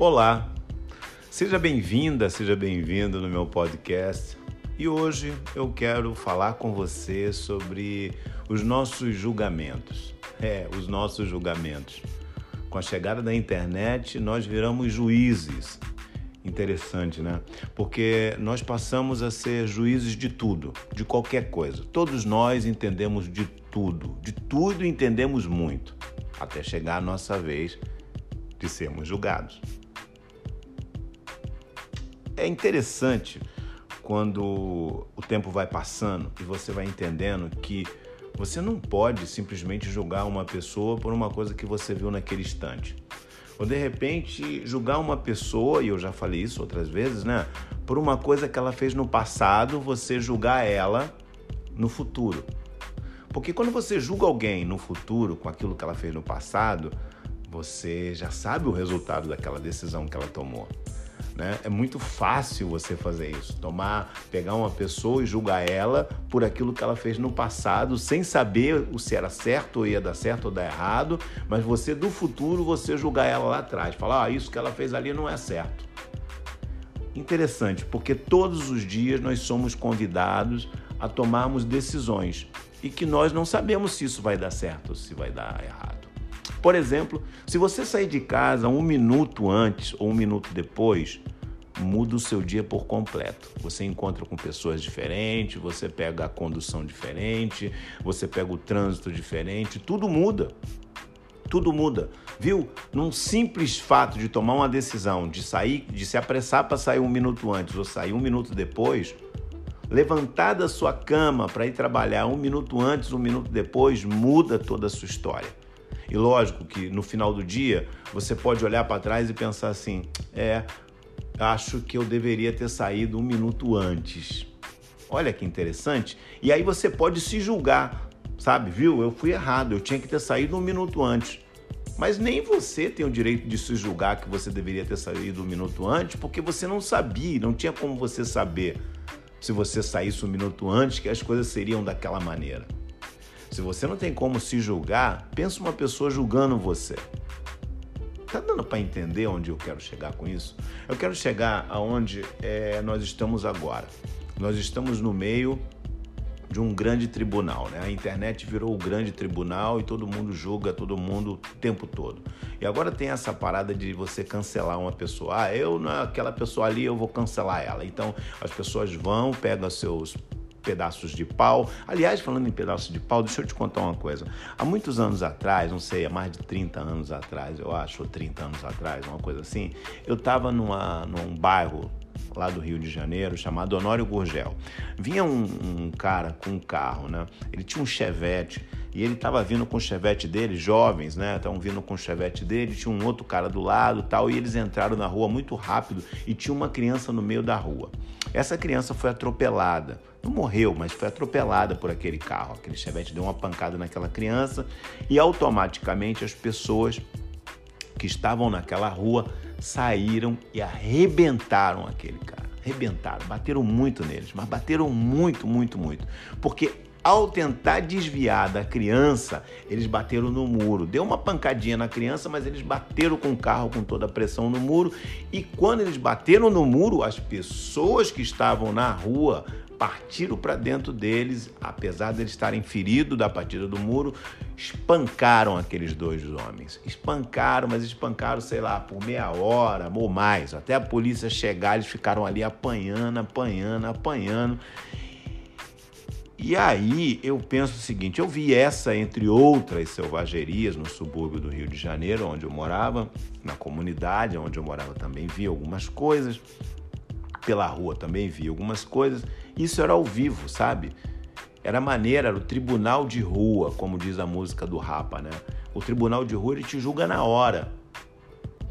Olá, seja bem-vinda, seja bem-vindo no meu podcast. E hoje eu quero falar com você sobre os nossos julgamentos. É, os nossos julgamentos. Com a chegada da internet, nós viramos juízes. Interessante, né? Porque nós passamos a ser juízes de tudo, de qualquer coisa. Todos nós entendemos de tudo, de tudo entendemos muito, até chegar a nossa vez de sermos julgados. É interessante quando o tempo vai passando e você vai entendendo que você não pode simplesmente julgar uma pessoa por uma coisa que você viu naquele instante. Ou de repente julgar uma pessoa, e eu já falei isso outras vezes, né? Por uma coisa que ela fez no passado, você julgar ela no futuro. Porque quando você julga alguém no futuro com aquilo que ela fez no passado, você já sabe o resultado daquela decisão que ela tomou. Né? É muito fácil você fazer isso, tomar, pegar uma pessoa e julgar ela por aquilo que ela fez no passado, sem saber se era certo ou ia dar certo ou dar errado, mas você do futuro você julgar ela lá atrás, falar, ah, isso que ela fez ali não é certo. Interessante, porque todos os dias nós somos convidados a tomarmos decisões e que nós não sabemos se isso vai dar certo ou se vai dar errado. Por exemplo, se você sair de casa um minuto antes ou um minuto depois, muda o seu dia por completo. Você encontra com pessoas diferentes, você pega a condução diferente, você pega o trânsito diferente, tudo muda. Tudo muda, viu? Num simples fato de tomar uma decisão, de sair, de se apressar para sair um minuto antes ou sair um minuto depois, levantar da sua cama para ir trabalhar um minuto antes, um minuto depois, muda toda a sua história. E lógico que no final do dia você pode olhar para trás e pensar assim: é, acho que eu deveria ter saído um minuto antes. Olha que interessante. E aí você pode se julgar, sabe? Viu? Eu fui errado, eu tinha que ter saído um minuto antes. Mas nem você tem o direito de se julgar que você deveria ter saído um minuto antes, porque você não sabia, não tinha como você saber se você saísse um minuto antes que as coisas seriam daquela maneira. Se você não tem como se julgar, pensa uma pessoa julgando você. Tá dando para entender onde eu quero chegar com isso? Eu quero chegar aonde é, nós estamos agora. Nós estamos no meio de um grande tribunal, né? A internet virou o grande tribunal e todo mundo julga todo mundo o tempo todo. E agora tem essa parada de você cancelar uma pessoa. Ah, eu, aquela pessoa ali, eu vou cancelar ela. Então as pessoas vão, pegam seus pedaços de pau. Aliás, falando em pedaços de pau, deixa eu te contar uma coisa. Há muitos anos atrás, não sei, há mais de 30 anos atrás, eu acho, ou 30 anos atrás, uma coisa assim, eu estava num bairro lá do Rio de Janeiro, chamado Honório Gurgel. Vinha um, um, cara com um carro, né? Ele tinha um chevette e ele estava vindo com o chevette dele, jovens, né? Estavam vindo com o chevette dele, tinha um outro cara do lado tal, e eles entraram na rua muito rápido e tinha uma criança no meio da rua. Essa criança foi atropelada. Não morreu, mas foi atropelada por aquele carro. Aquele chevette deu uma pancada naquela criança e automaticamente as pessoas que estavam naquela rua saíram e arrebentaram aquele cara. Arrebentaram, bateram muito neles, mas bateram muito, muito, muito. Porque ao tentar desviar da criança, eles bateram no muro. Deu uma pancadinha na criança, mas eles bateram com o carro com toda a pressão no muro. E quando eles bateram no muro, as pessoas que estavam na rua partiram para dentro deles, apesar de eles estarem feridos da partida do muro, espancaram aqueles dois homens. Espancaram, mas espancaram, sei lá, por meia hora ou mais. Até a polícia chegar, eles ficaram ali apanhando, apanhando, apanhando. E aí eu penso o seguinte: eu vi essa, entre outras selvagerias, no subúrbio do Rio de Janeiro, onde eu morava, na comunidade onde eu morava também vi algumas coisas pela rua também vi algumas coisas. Isso era ao vivo, sabe? Era maneira, era o tribunal de rua, como diz a música do Rapa, né? O tribunal de rua ele te julga na hora.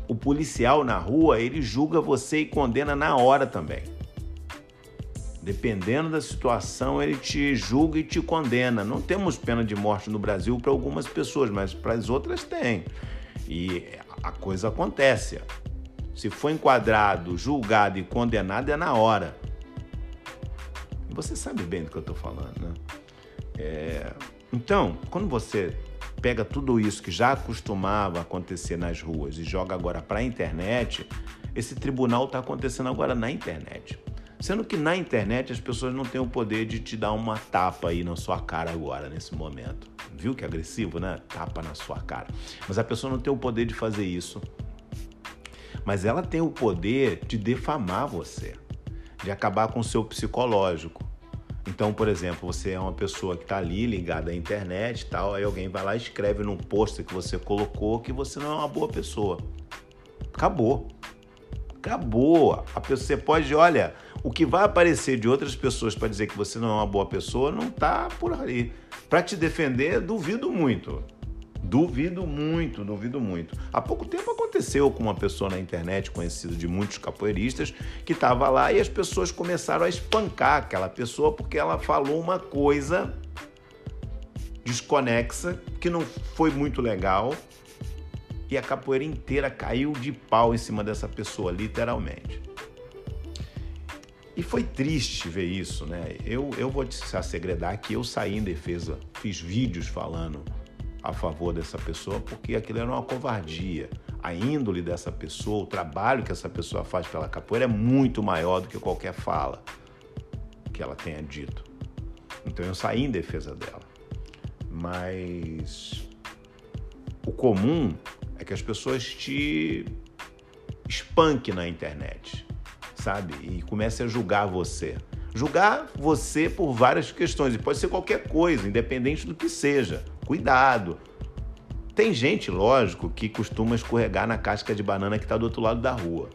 O policial na rua, ele julga você e condena na hora também. Dependendo da situação, ele te julga e te condena. Não temos pena de morte no Brasil para algumas pessoas, mas para as outras tem. E a coisa acontece se for enquadrado, julgado e condenado, é na hora. Você sabe bem do que eu estou falando, né? É... Então, quando você pega tudo isso que já costumava acontecer nas ruas e joga agora para a internet, esse tribunal está acontecendo agora na internet. Sendo que na internet as pessoas não têm o poder de te dar uma tapa aí na sua cara agora, nesse momento. Viu que agressivo, né? Tapa na sua cara. Mas a pessoa não tem o poder de fazer isso. Mas ela tem o poder de defamar você, de acabar com o seu psicológico. Então, por exemplo, você é uma pessoa que está ali ligada à internet e tal, aí alguém vai lá e escreve num post que você colocou que você não é uma boa pessoa. Acabou. Acabou. A pessoa, você pode, olha, o que vai aparecer de outras pessoas para dizer que você não é uma boa pessoa não está por ali. Para te defender, duvido muito. Duvido muito, duvido muito. Há pouco tempo aconteceu com uma pessoa na internet, conhecida de muitos capoeiristas, que estava lá e as pessoas começaram a espancar aquela pessoa porque ela falou uma coisa desconexa, que não foi muito legal, e a capoeira inteira caiu de pau em cima dessa pessoa, literalmente. E foi triste ver isso, né? Eu, eu vou te segredar que eu saí em defesa, fiz vídeos falando a favor dessa pessoa, porque aquilo era uma covardia. A índole dessa pessoa, o trabalho que essa pessoa faz pela capoeira é muito maior do que qualquer fala que ela tenha dito. Então eu saí em defesa dela. Mas o comum é que as pessoas te espanquem na internet sabe? E comece a julgar você. Julgar você por várias questões, e pode ser qualquer coisa, independente do que seja. Cuidado. Tem gente, lógico, que costuma escorregar na casca de banana que está do outro lado da rua.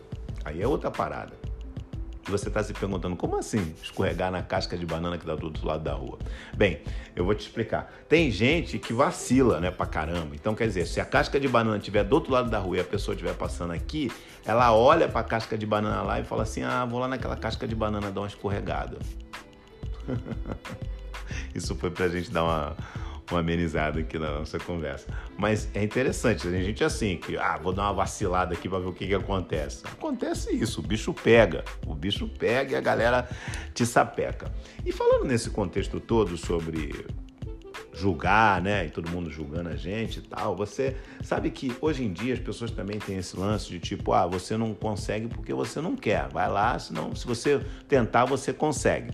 Aí é outra parada que você está se perguntando, como assim escorregar na casca de banana que dá do outro lado da rua? Bem, eu vou te explicar. Tem gente que vacila, né, pra caramba. Então, quer dizer, se a casca de banana estiver do outro lado da rua e a pessoa estiver passando aqui, ela olha pra casca de banana lá e fala assim: ah, vou lá naquela casca de banana dar uma escorregada. Isso foi pra gente dar uma uma amenizada aqui na nossa conversa. Mas é interessante, a gente assim, que ah, vou dar uma vacilada aqui para ver o que, que acontece. Acontece isso, o bicho pega, o bicho pega e a galera te sapeca. E falando nesse contexto todo sobre julgar, né? E todo mundo julgando a gente e tal. Você sabe que hoje em dia as pessoas também têm esse lance de tipo, ah, você não consegue porque você não quer. Vai lá, senão se você tentar, você consegue.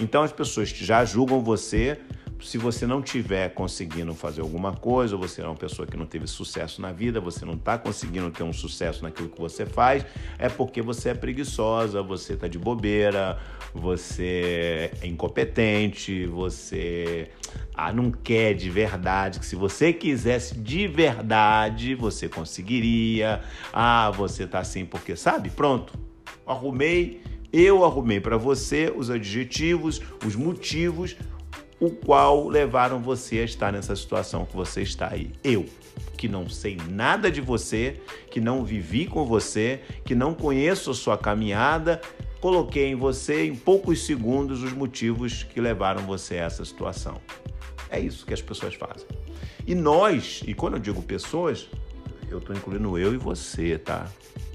Então as pessoas já julgam você se você não tiver conseguindo fazer alguma coisa, você é uma pessoa que não teve sucesso na vida, você não está conseguindo ter um sucesso naquilo que você faz, é porque você é preguiçosa, você está de bobeira, você é incompetente, você ah, não quer de verdade, que se você quisesse de verdade, você conseguiria. Ah, você está assim porque sabe? Pronto. Arrumei, eu arrumei para você os adjetivos, os motivos o qual levaram você a estar nessa situação que você está aí. Eu, que não sei nada de você, que não vivi com você, que não conheço a sua caminhada, coloquei em você em poucos segundos os motivos que levaram você a essa situação. É isso que as pessoas fazem. E nós, e quando eu digo pessoas, eu estou incluindo eu e você, tá?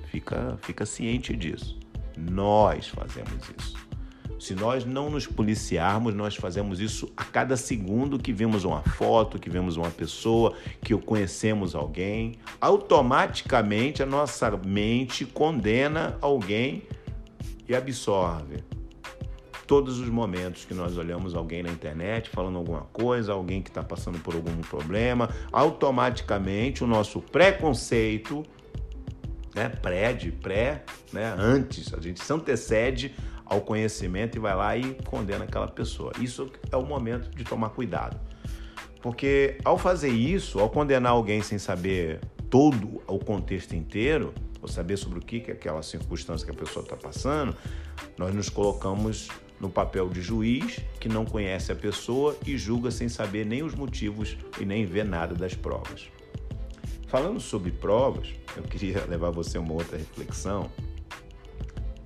Fica, fica ciente disso. Nós fazemos isso. Se nós não nos policiarmos, nós fazemos isso a cada segundo que vemos uma foto, que vemos uma pessoa, que conhecemos alguém. Automaticamente a nossa mente condena alguém e absorve todos os momentos que nós olhamos alguém na internet falando alguma coisa, alguém que está passando por algum problema, automaticamente o nosso preconceito, né, pré de pré, né, antes, a gente se antecede ao conhecimento e vai lá e condena aquela pessoa. Isso é o momento de tomar cuidado. Porque ao fazer isso, ao condenar alguém sem saber todo o contexto inteiro, ou saber sobre o que é aquela circunstância que a pessoa está passando, nós nos colocamos no papel de juiz que não conhece a pessoa e julga sem saber nem os motivos e nem ver nada das provas. Falando sobre provas, eu queria levar você a uma outra reflexão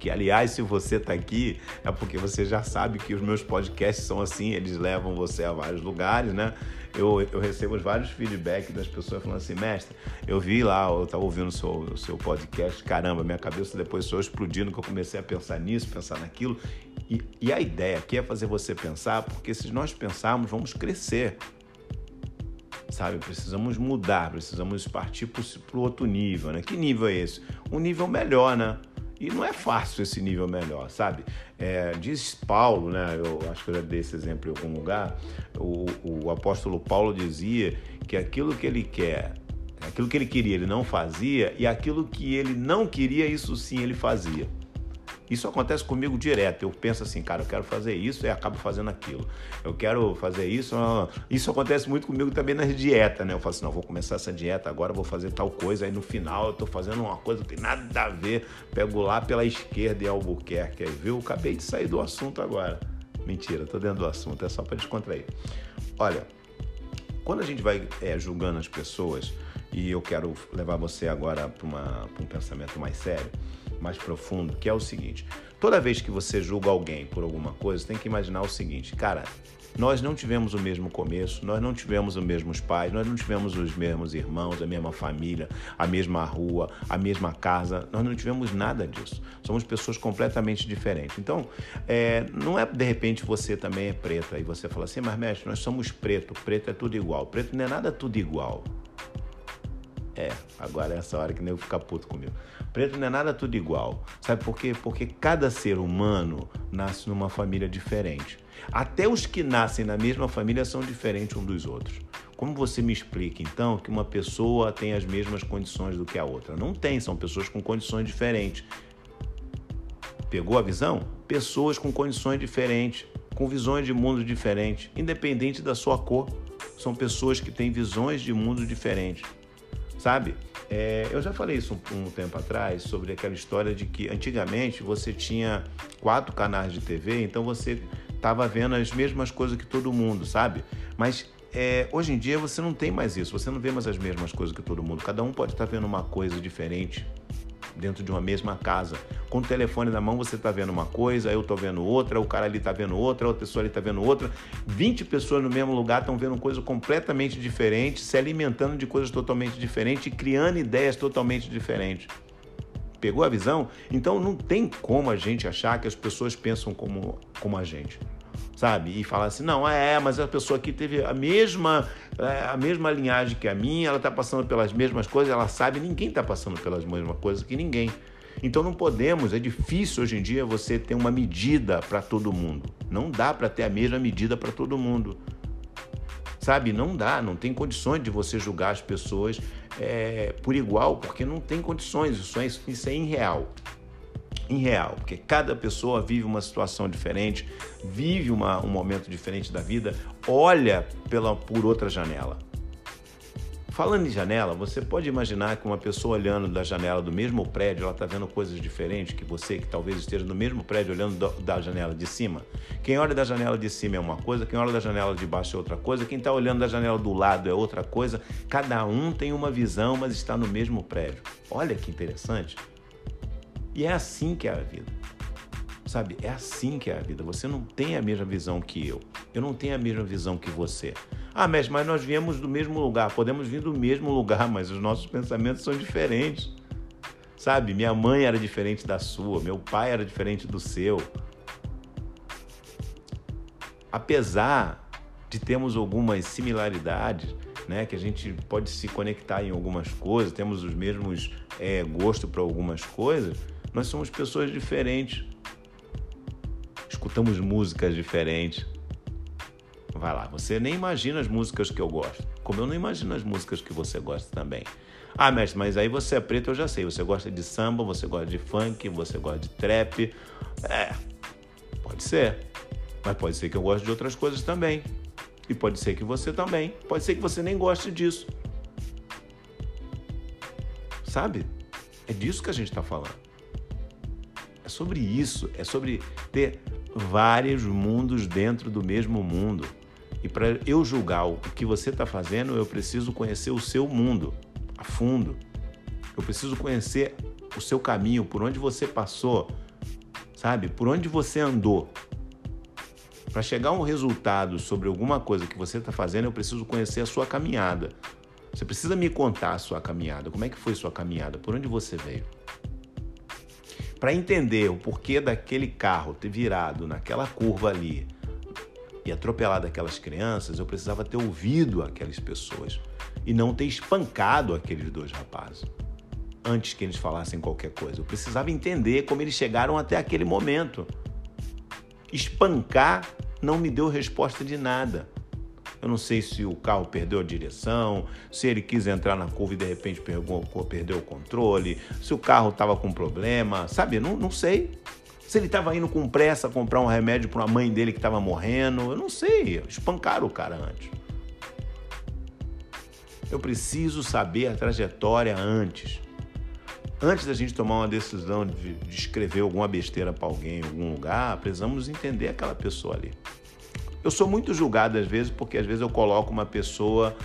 que aliás, se você está aqui, é porque você já sabe que os meus podcasts são assim, eles levam você a vários lugares, né? Eu, eu recebo vários feedbacks das pessoas falando assim, mestre, eu vi lá, eu estava ouvindo o seu, o seu podcast, caramba, minha cabeça depois só explodindo que eu comecei a pensar nisso, pensar naquilo. E, e a ideia aqui é fazer você pensar, porque se nós pensarmos, vamos crescer. sabe? Precisamos mudar, precisamos partir para o outro nível, né? Que nível é esse? Um nível melhor, né? E não é fácil esse nível melhor, sabe? É, diz Paulo, né? Eu acho que eu já dei esse exemplo em algum lugar. O, o apóstolo Paulo dizia que aquilo que ele quer, aquilo que ele queria, ele não fazia, e aquilo que ele não queria, isso sim ele fazia. Isso acontece comigo direto. Eu penso assim, cara, eu quero fazer isso e acabo fazendo aquilo. Eu quero fazer isso. Isso acontece muito comigo também nas dietas, né? Eu falo assim, não, vou começar essa dieta agora, vou fazer tal coisa. Aí no final eu tô fazendo uma coisa que tem nada a ver. Pego lá pela esquerda em Albuquerque. Aí, viu? Acabei de sair do assunto agora. Mentira, tô dentro do assunto, é só para descontrair. Olha, quando a gente vai é, julgando as pessoas, e eu quero levar você agora para um pensamento mais sério, mais profundo, que é o seguinte: toda vez que você julga alguém por alguma coisa, tem que imaginar o seguinte, cara. Nós não tivemos o mesmo começo, nós não tivemos os mesmos pais, nós não tivemos os mesmos irmãos, a mesma família, a mesma rua, a mesma casa, nós não tivemos nada disso. Somos pessoas completamente diferentes. Então, é, não é de repente você também é preta e você fala assim, mas mestre, nós somos preto, preto é tudo igual. Preto não é nada tudo igual. É, agora é essa hora que nem eu ficar puto comigo. Preto não é nada tudo igual. Sabe por quê? Porque cada ser humano nasce numa família diferente. Até os que nascem na mesma família são diferentes um dos outros. Como você me explica, então, que uma pessoa tem as mesmas condições do que a outra? Não tem, são pessoas com condições diferentes. Pegou a visão? Pessoas com condições diferentes, com visões de mundo diferentes, independente da sua cor. São pessoas que têm visões de mundo diferentes. Sabe? É, eu já falei isso um, um, tempo atrás sobre aquela história de que antigamente você tinha quatro canais de TV, então você estava vendo as mesmas coisas que todo mundo, sabe? Mas é, hoje em dia você não tem mais isso, você não vê mais as mesmas coisas que todo mundo. Cada um pode estar tá vendo uma coisa diferente dentro de uma mesma casa. Com o telefone na mão, você está vendo uma coisa, eu estou vendo outra, o cara ali está vendo outra, outra pessoa ali está vendo outra. 20 pessoas no mesmo lugar estão vendo coisas completamente diferentes, se alimentando de coisas totalmente diferentes e criando ideias totalmente diferentes. Pegou a visão? Então não tem como a gente achar que as pessoas pensam como, como a gente sabe? E falar assim, não, é, mas a pessoa aqui teve a mesma, é, a mesma linhagem que a minha, ela está passando pelas mesmas coisas, ela sabe, ninguém está passando pelas mesmas coisas que ninguém. Então não podemos, é difícil hoje em dia você ter uma medida para todo mundo. Não dá para ter a mesma medida para todo mundo. Sabe, não dá, não tem condições de você julgar as pessoas é, por igual, porque não tem condições, isso é, isso é irreal real, porque cada pessoa vive uma situação diferente, vive uma, um momento diferente da vida, olha pela, por outra janela. Falando em janela, você pode imaginar que uma pessoa olhando da janela do mesmo prédio, ela está vendo coisas diferentes que você, que talvez esteja no mesmo prédio olhando da janela de cima? Quem olha da janela de cima é uma coisa, quem olha da janela de baixo é outra coisa, quem está olhando da janela do lado é outra coisa. Cada um tem uma visão, mas está no mesmo prédio. Olha que interessante. E é assim que é a vida. Sabe? É assim que é a vida. Você não tem a mesma visão que eu. Eu não tenho a mesma visão que você. Ah, mestre, mas nós viemos do mesmo lugar. Podemos vir do mesmo lugar, mas os nossos pensamentos são diferentes. Sabe? Minha mãe era diferente da sua, meu pai era diferente do seu. Apesar de termos algumas similaridades, né, que a gente pode se conectar em algumas coisas, temos os mesmos é, gostos para algumas coisas, nós somos pessoas diferentes. Escutamos músicas diferentes. Vai lá, você nem imagina as músicas que eu gosto, como eu não imagino as músicas que você gosta também. Ah, mestre, mas aí você é preto, eu já sei. Você gosta de samba, você gosta de funk, você gosta de trap. É, pode ser. Mas pode ser que eu goste de outras coisas também. E pode ser que você também. Pode ser que você nem goste disso. Sabe? É disso que a gente está falando sobre isso, é sobre ter vários mundos dentro do mesmo mundo. E para eu julgar o que você está fazendo, eu preciso conhecer o seu mundo a fundo. Eu preciso conhecer o seu caminho, por onde você passou, sabe? Por onde você andou. Para chegar a um resultado sobre alguma coisa que você está fazendo, eu preciso conhecer a sua caminhada. Você precisa me contar a sua caminhada. Como é que foi sua caminhada? Por onde você veio? Para entender o porquê daquele carro ter virado naquela curva ali, e atropelado aquelas crianças, eu precisava ter ouvido aquelas pessoas e não ter espancado aqueles dois rapazes antes que eles falassem qualquer coisa. Eu precisava entender como eles chegaram até aquele momento. Espancar não me deu resposta de nada. Eu não sei se o carro perdeu a direção, se ele quis entrar na curva e de repente perdeu, o controle, se o carro estava com problema, sabe? Não, não sei. Se ele estava indo com pressa comprar um remédio para uma mãe dele que estava morrendo, eu não sei. Espancaram o cara antes. Eu preciso saber a trajetória antes. Antes da gente tomar uma decisão de, de escrever alguma besteira para alguém em algum lugar, precisamos entender aquela pessoa ali. Eu sou muito julgado às vezes, porque às vezes eu coloco uma pessoa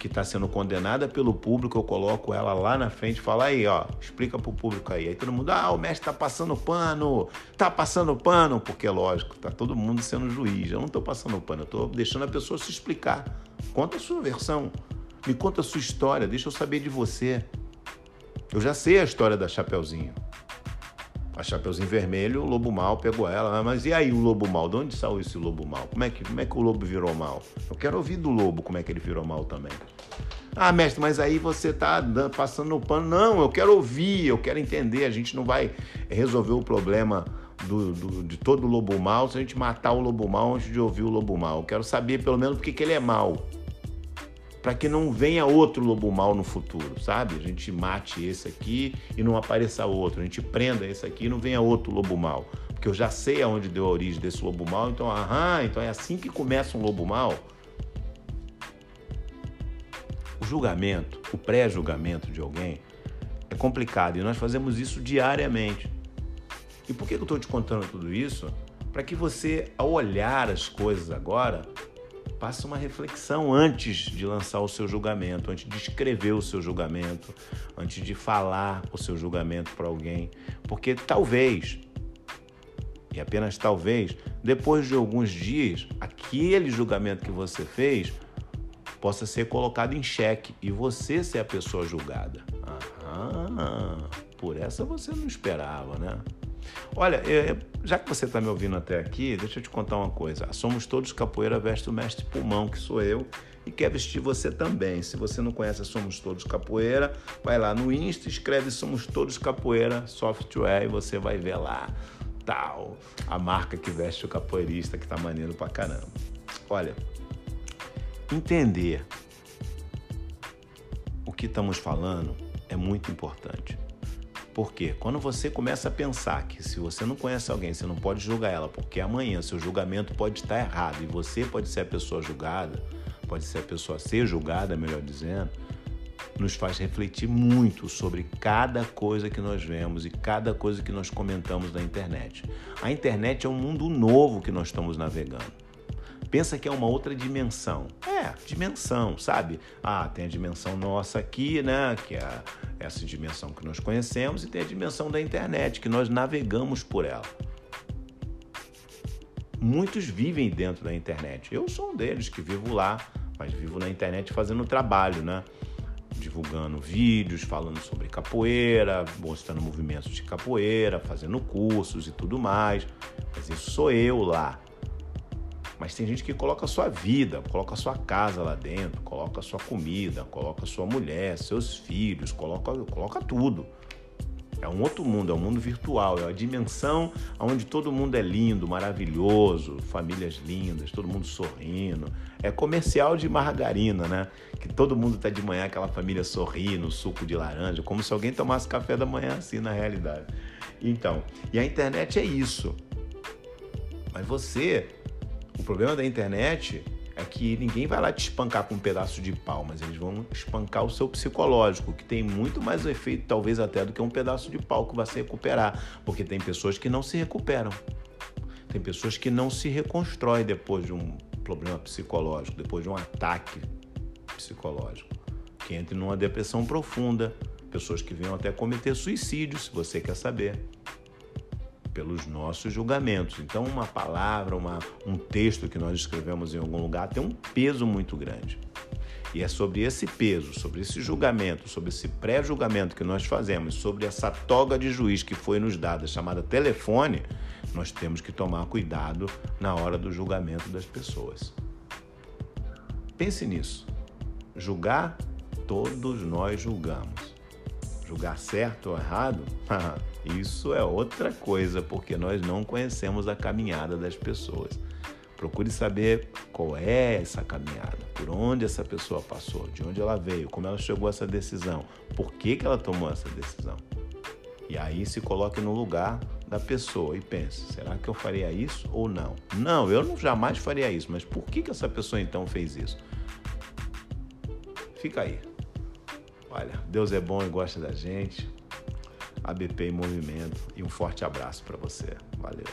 que está sendo condenada pelo público, eu coloco ela lá na frente e falo aí, ó, explica para o público aí. Aí todo mundo, ah, o mestre está passando pano, está passando pano, porque lógico, tá todo mundo sendo juiz. Eu não estou passando pano, eu estou deixando a pessoa se explicar. Conta a sua versão, me conta a sua história, deixa eu saber de você. Eu já sei a história da Chapeuzinho a Chapeuzinho Vermelho, o Lobo Mal pegou ela. Ah, mas e aí o Lobo Mal? De onde saiu esse Lobo Mal? Como é, que, como é que o Lobo virou mal? Eu quero ouvir do Lobo como é que ele virou mal também. Ah, mestre, mas aí você tá passando no pano. Não, eu quero ouvir, eu quero entender. A gente não vai resolver o problema do, do, de todo o lobo mal se a gente matar o lobo mal antes de ouvir o lobo mal. Eu quero saber pelo menos porque que ele é mal para que não venha outro lobo mal no futuro, sabe? A gente mate esse aqui e não apareça outro. A gente prenda esse aqui e não venha outro lobo mal. Porque eu já sei aonde deu a origem desse lobo mal, então, aham, então é assim que começa um lobo mal. O julgamento, o pré-julgamento de alguém é complicado e nós fazemos isso diariamente. E por que eu estou te contando tudo isso? Para que você, ao olhar as coisas agora, Faça uma reflexão antes de lançar o seu julgamento, antes de escrever o seu julgamento, antes de falar o seu julgamento para alguém, porque talvez, e apenas talvez, depois de alguns dias, aquele julgamento que você fez possa ser colocado em xeque e você ser a pessoa julgada. Aham, por essa você não esperava, né? Olha, é, já que você está me ouvindo até aqui, deixa eu te contar uma coisa. Somos todos capoeira veste o mestre pulmão, que sou eu, e quer vestir você também. Se você não conhece Somos Todos Capoeira, vai lá no Insta, escreve Somos Todos Capoeira Software e você vai ver lá tal a marca que veste o capoeirista, que tá maneiro pra caramba. Olha, entender o que estamos falando é muito importante. Porque quando você começa a pensar que se você não conhece alguém, você não pode julgar ela, porque amanhã seu julgamento pode estar errado e você pode ser a pessoa julgada, pode ser a pessoa a ser julgada, melhor dizendo, nos faz refletir muito sobre cada coisa que nós vemos e cada coisa que nós comentamos na internet. A internet é um mundo novo que nós estamos navegando. Pensa que é uma outra dimensão. É, dimensão, sabe? Ah, tem a dimensão nossa aqui, né? Que é essa dimensão que nós conhecemos, e tem a dimensão da internet, que nós navegamos por ela. Muitos vivem dentro da internet. Eu sou um deles que vivo lá, mas vivo na internet fazendo trabalho, né? Divulgando vídeos, falando sobre capoeira, mostrando movimentos de capoeira, fazendo cursos e tudo mais. Mas isso sou eu lá. Mas tem gente que coloca a sua vida, coloca a sua casa lá dentro, coloca a sua comida, coloca a sua mulher, seus filhos, coloca, coloca tudo. É um outro mundo, é um mundo virtual, é uma dimensão onde todo mundo é lindo, maravilhoso, famílias lindas, todo mundo sorrindo. É comercial de margarina, né? Que todo mundo tá de manhã, aquela família sorrindo, suco de laranja, como se alguém tomasse café da manhã assim na realidade. Então, e a internet é isso. Mas você o problema da internet é que ninguém vai lá te espancar com um pedaço de pau, mas eles vão espancar o seu psicológico, que tem muito mais efeito, talvez até, do que um pedaço de pau que vai se recuperar. Porque tem pessoas que não se recuperam. Tem pessoas que não se reconstroem depois de um problema psicológico, depois de um ataque psicológico. Que entra numa depressão profunda. Pessoas que venham até cometer suicídio, se você quer saber pelos nossos julgamentos. Então, uma palavra, uma, um texto que nós escrevemos em algum lugar tem um peso muito grande. E é sobre esse peso, sobre esse julgamento, sobre esse pré-julgamento que nós fazemos, sobre essa toga de juiz que foi nos dada, chamada telefone, nós temos que tomar cuidado na hora do julgamento das pessoas. Pense nisso. Julgar, todos nós julgamos. Julgar certo ou errado, isso é outra coisa, porque nós não conhecemos a caminhada das pessoas. Procure saber qual é essa caminhada, por onde essa pessoa passou, de onde ela veio, como ela chegou a essa decisão, por que, que ela tomou essa decisão. E aí se coloque no lugar da pessoa e pense: será que eu faria isso ou não? Não, eu não jamais faria isso, mas por que, que essa pessoa então fez isso? Fica aí. Olha, Deus é bom e gosta da gente. ABP em movimento e um forte abraço para você. Valeu.